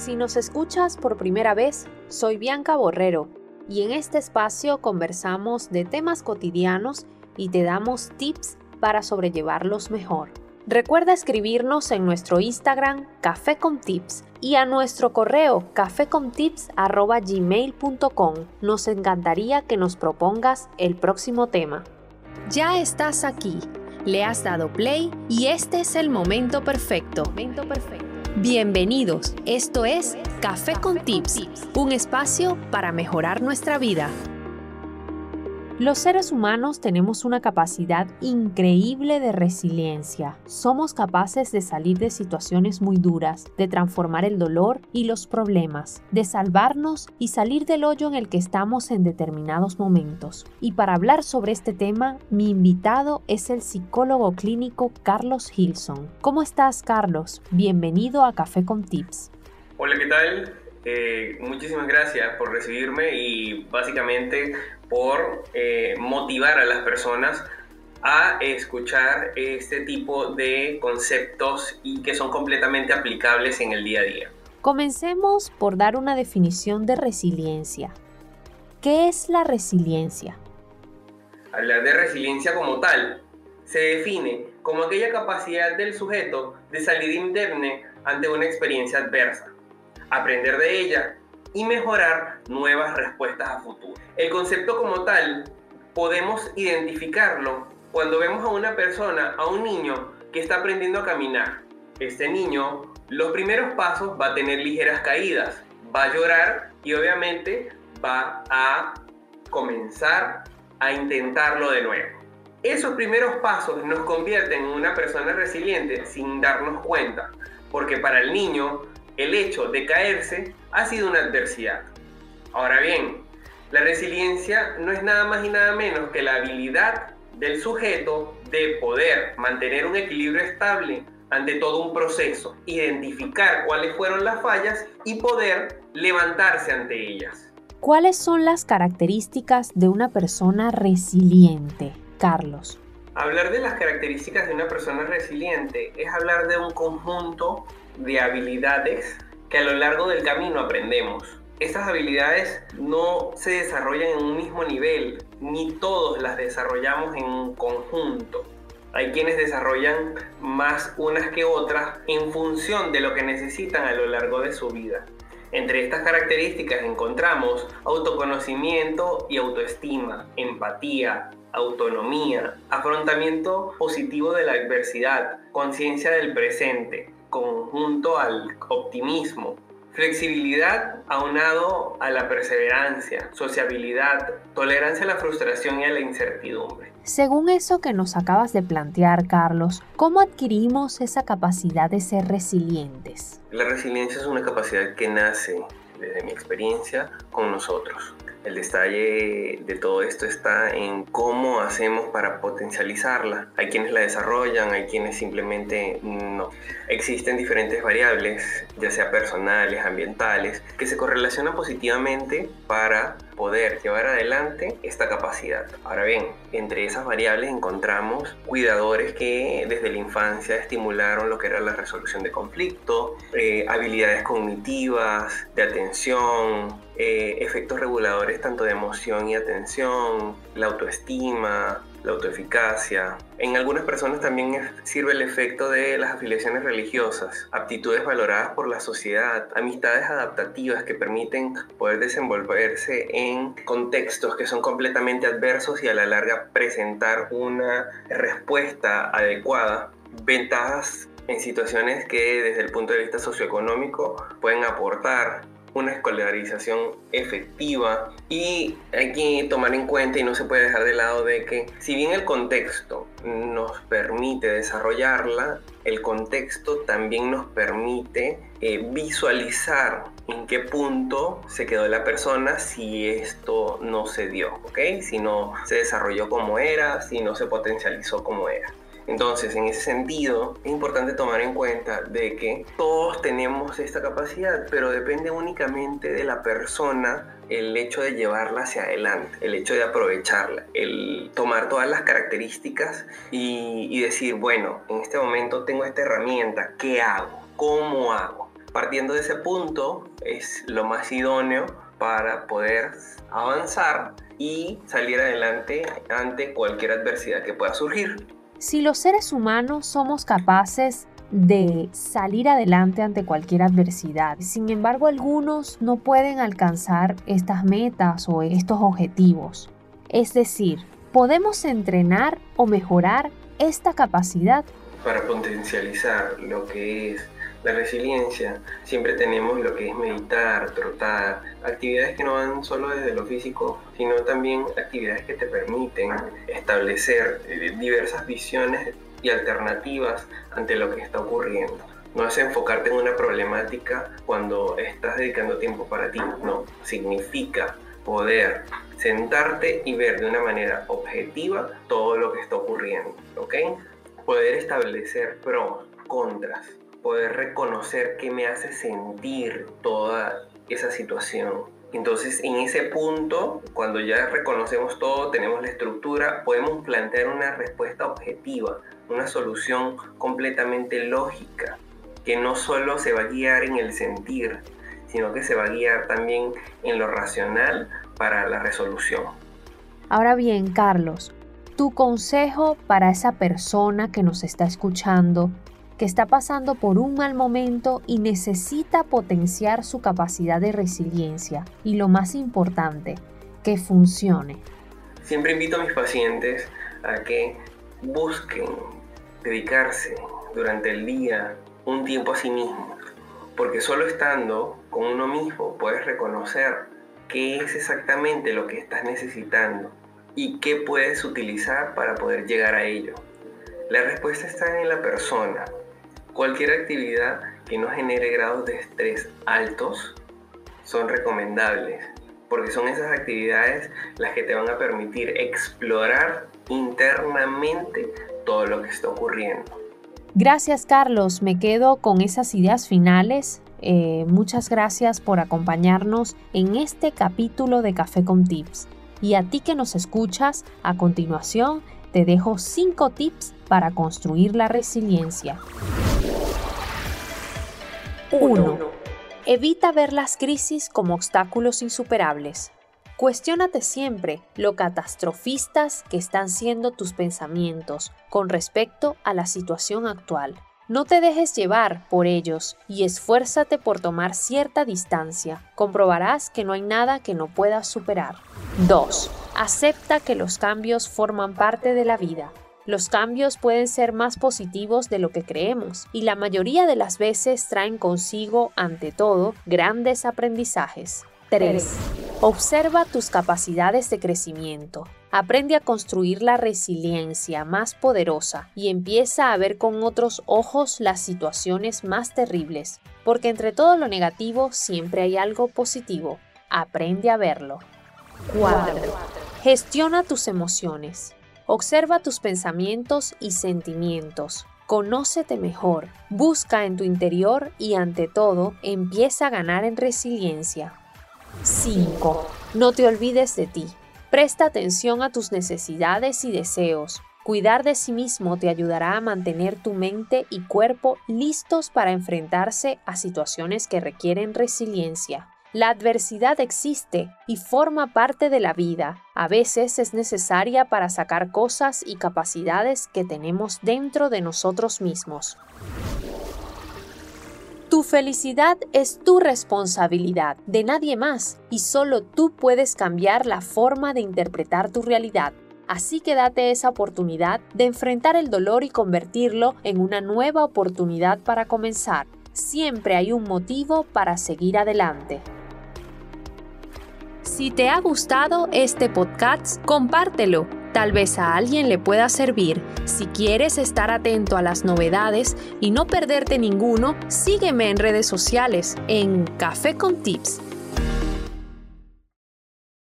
Si nos escuchas por primera vez, soy Bianca Borrero y en este espacio conversamos de temas cotidianos y te damos tips para sobrellevarlos mejor. Recuerda escribirnos en nuestro Instagram Café con Tips y a nuestro correo cafécontips@gmail.com. Nos encantaría que nos propongas el próximo tema. Ya estás aquí, le has dado play y este es el momento perfecto. Momento perfecto. Bienvenidos, esto es Café con Tips, un espacio para mejorar nuestra vida. Los seres humanos tenemos una capacidad increíble de resiliencia. Somos capaces de salir de situaciones muy duras, de transformar el dolor y los problemas, de salvarnos y salir del hoyo en el que estamos en determinados momentos. Y para hablar sobre este tema, mi invitado es el psicólogo clínico Carlos Gilson. ¿Cómo estás, Carlos? Bienvenido a Café con Tips. Hola, ¿qué tal? Eh, muchísimas gracias por recibirme y básicamente por eh, motivar a las personas a escuchar este tipo de conceptos y que son completamente aplicables en el día a día. Comencemos por dar una definición de resiliencia. ¿Qué es la resiliencia? Hablar de resiliencia como tal se define como aquella capacidad del sujeto de salir indemne ante una experiencia adversa aprender de ella y mejorar nuevas respuestas a futuro. El concepto como tal podemos identificarlo cuando vemos a una persona, a un niño que está aprendiendo a caminar. Este niño, los primeros pasos va a tener ligeras caídas, va a llorar y obviamente va a comenzar a intentarlo de nuevo. Esos primeros pasos nos convierten en una persona resiliente sin darnos cuenta, porque para el niño el hecho de caerse ha sido una adversidad. Ahora bien, la resiliencia no es nada más y nada menos que la habilidad del sujeto de poder mantener un equilibrio estable ante todo un proceso, identificar cuáles fueron las fallas y poder levantarse ante ellas. ¿Cuáles son las características de una persona resiliente, Carlos? Hablar de las características de una persona resiliente es hablar de un conjunto de habilidades que a lo largo del camino aprendemos. Estas habilidades no se desarrollan en un mismo nivel, ni todos las desarrollamos en un conjunto. Hay quienes desarrollan más unas que otras en función de lo que necesitan a lo largo de su vida. Entre estas características encontramos autoconocimiento y autoestima, empatía, autonomía, afrontamiento positivo de la adversidad, conciencia del presente, conjunto al optimismo, flexibilidad aunado a la perseverancia, sociabilidad, tolerancia a la frustración y a la incertidumbre. Según eso que nos acabas de plantear, Carlos, ¿cómo adquirimos esa capacidad de ser resilientes? La resiliencia es una capacidad que nace, desde mi experiencia, con nosotros. El detalle de todo esto está en cómo hacemos para potencializarla. Hay quienes la desarrollan, hay quienes simplemente no. Existen diferentes variables, ya sea personales, ambientales, que se correlacionan positivamente para poder llevar adelante esta capacidad. Ahora bien, entre esas variables encontramos cuidadores que desde la infancia estimularon lo que era la resolución de conflicto, eh, habilidades cognitivas, de atención, eh, efectos reguladores tanto de emoción y atención, la autoestima, la autoeficacia. En algunas personas también sirve el efecto de las afiliaciones religiosas, aptitudes valoradas por la sociedad, amistades adaptativas que permiten poder desenvolverse en contextos que son completamente adversos y a la larga presentar una respuesta adecuada. Ventajas en situaciones que desde el punto de vista socioeconómico pueden aportar una escolarización efectiva y hay que tomar en cuenta y no se puede dejar de lado de que si bien el contexto nos permite desarrollarla, el contexto también nos permite eh, visualizar en qué punto se quedó la persona si esto no se dio, ¿ok? Si no se desarrolló como era, si no se potencializó como era. Entonces, en ese sentido, es importante tomar en cuenta de que todos tenemos esta capacidad, pero depende únicamente de la persona el hecho de llevarla hacia adelante, el hecho de aprovecharla, el tomar todas las características y, decir, bueno, en este momento tengo esta herramienta, ¿qué hago? ¿Cómo hago? Partiendo de ese punto es lo más idóneo para poder avanzar y salir adelante ante cualquier adversidad que pueda surgir. Si los seres humanos somos capaces de salir adelante ante cualquier adversidad. Sin embargo, algunos no pueden alcanzar estas metas o estos objetivos. Es decir, podemos entrenar o mejorar esta capacidad. Para potencializar lo que es la resiliencia, siempre tenemos lo que es meditar, trotar, actividades que no van solo desde lo físico, sino también actividades que te permiten establecer eh, diversas visiones y alternativas ante lo que está ocurriendo. No es enfocarte en una problemática cuando estás dedicando tiempo para ti, no, significa poder sentarte y ver de una manera objetiva todo lo que está ocurriendo, ¿ok? Poder establecer pros, contras, poder reconocer qué me hace sentir toda esa situación. Entonces, en ese punto, cuando ya reconocemos todo, tenemos la estructura, podemos plantear una respuesta objetiva, una solución completamente lógica, que no solo se va a guiar en el sentir, sino que se va a guiar también en lo racional para la resolución. Ahora bien, Carlos, tu consejo para esa persona que nos está escuchando que está pasando por un mal momento y necesita potenciar su capacidad de resiliencia y lo más importante, que funcione. Siempre invito a mis pacientes a que busquen dedicarse durante el día un tiempo a sí mismos, porque solo estando con uno mismo puedes reconocer qué es exactamente lo que estás necesitando y qué puedes utilizar para poder llegar a ello. La respuesta está en la persona, Cualquier actividad que no genere grados de estrés altos son recomendables, porque son esas actividades las que te van a permitir explorar internamente todo lo que está ocurriendo. Gracias Carlos, me quedo con esas ideas finales. Eh, muchas gracias por acompañarnos en este capítulo de Café con Tips. Y a ti que nos escuchas, a continuación te dejo 5 tips para construir la resiliencia. 1. Evita ver las crisis como obstáculos insuperables. Cuestiónate siempre lo catastrofistas que están siendo tus pensamientos con respecto a la situación actual. No te dejes llevar por ellos y esfuérzate por tomar cierta distancia. Comprobarás que no hay nada que no puedas superar. 2. Acepta que los cambios forman parte de la vida. Los cambios pueden ser más positivos de lo que creemos y la mayoría de las veces traen consigo, ante todo, grandes aprendizajes. 3. Observa tus capacidades de crecimiento. Aprende a construir la resiliencia más poderosa y empieza a ver con otros ojos las situaciones más terribles, porque entre todo lo negativo siempre hay algo positivo. Aprende a verlo. 4. Gestiona tus emociones. Observa tus pensamientos y sentimientos. Conócete mejor, busca en tu interior y ante todo empieza a ganar en resiliencia. 5. No te olvides de ti. Presta atención a tus necesidades y deseos. Cuidar de sí mismo te ayudará a mantener tu mente y cuerpo listos para enfrentarse a situaciones que requieren resiliencia. La adversidad existe y forma parte de la vida. A veces es necesaria para sacar cosas y capacidades que tenemos dentro de nosotros mismos. Tu felicidad es tu responsabilidad, de nadie más, y solo tú puedes cambiar la forma de interpretar tu realidad. Así que date esa oportunidad de enfrentar el dolor y convertirlo en una nueva oportunidad para comenzar. Siempre hay un motivo para seguir adelante. Si te ha gustado este podcast, compártelo. Tal vez a alguien le pueda servir. Si quieres estar atento a las novedades y no perderte ninguno, sígueme en redes sociales en Café con Tips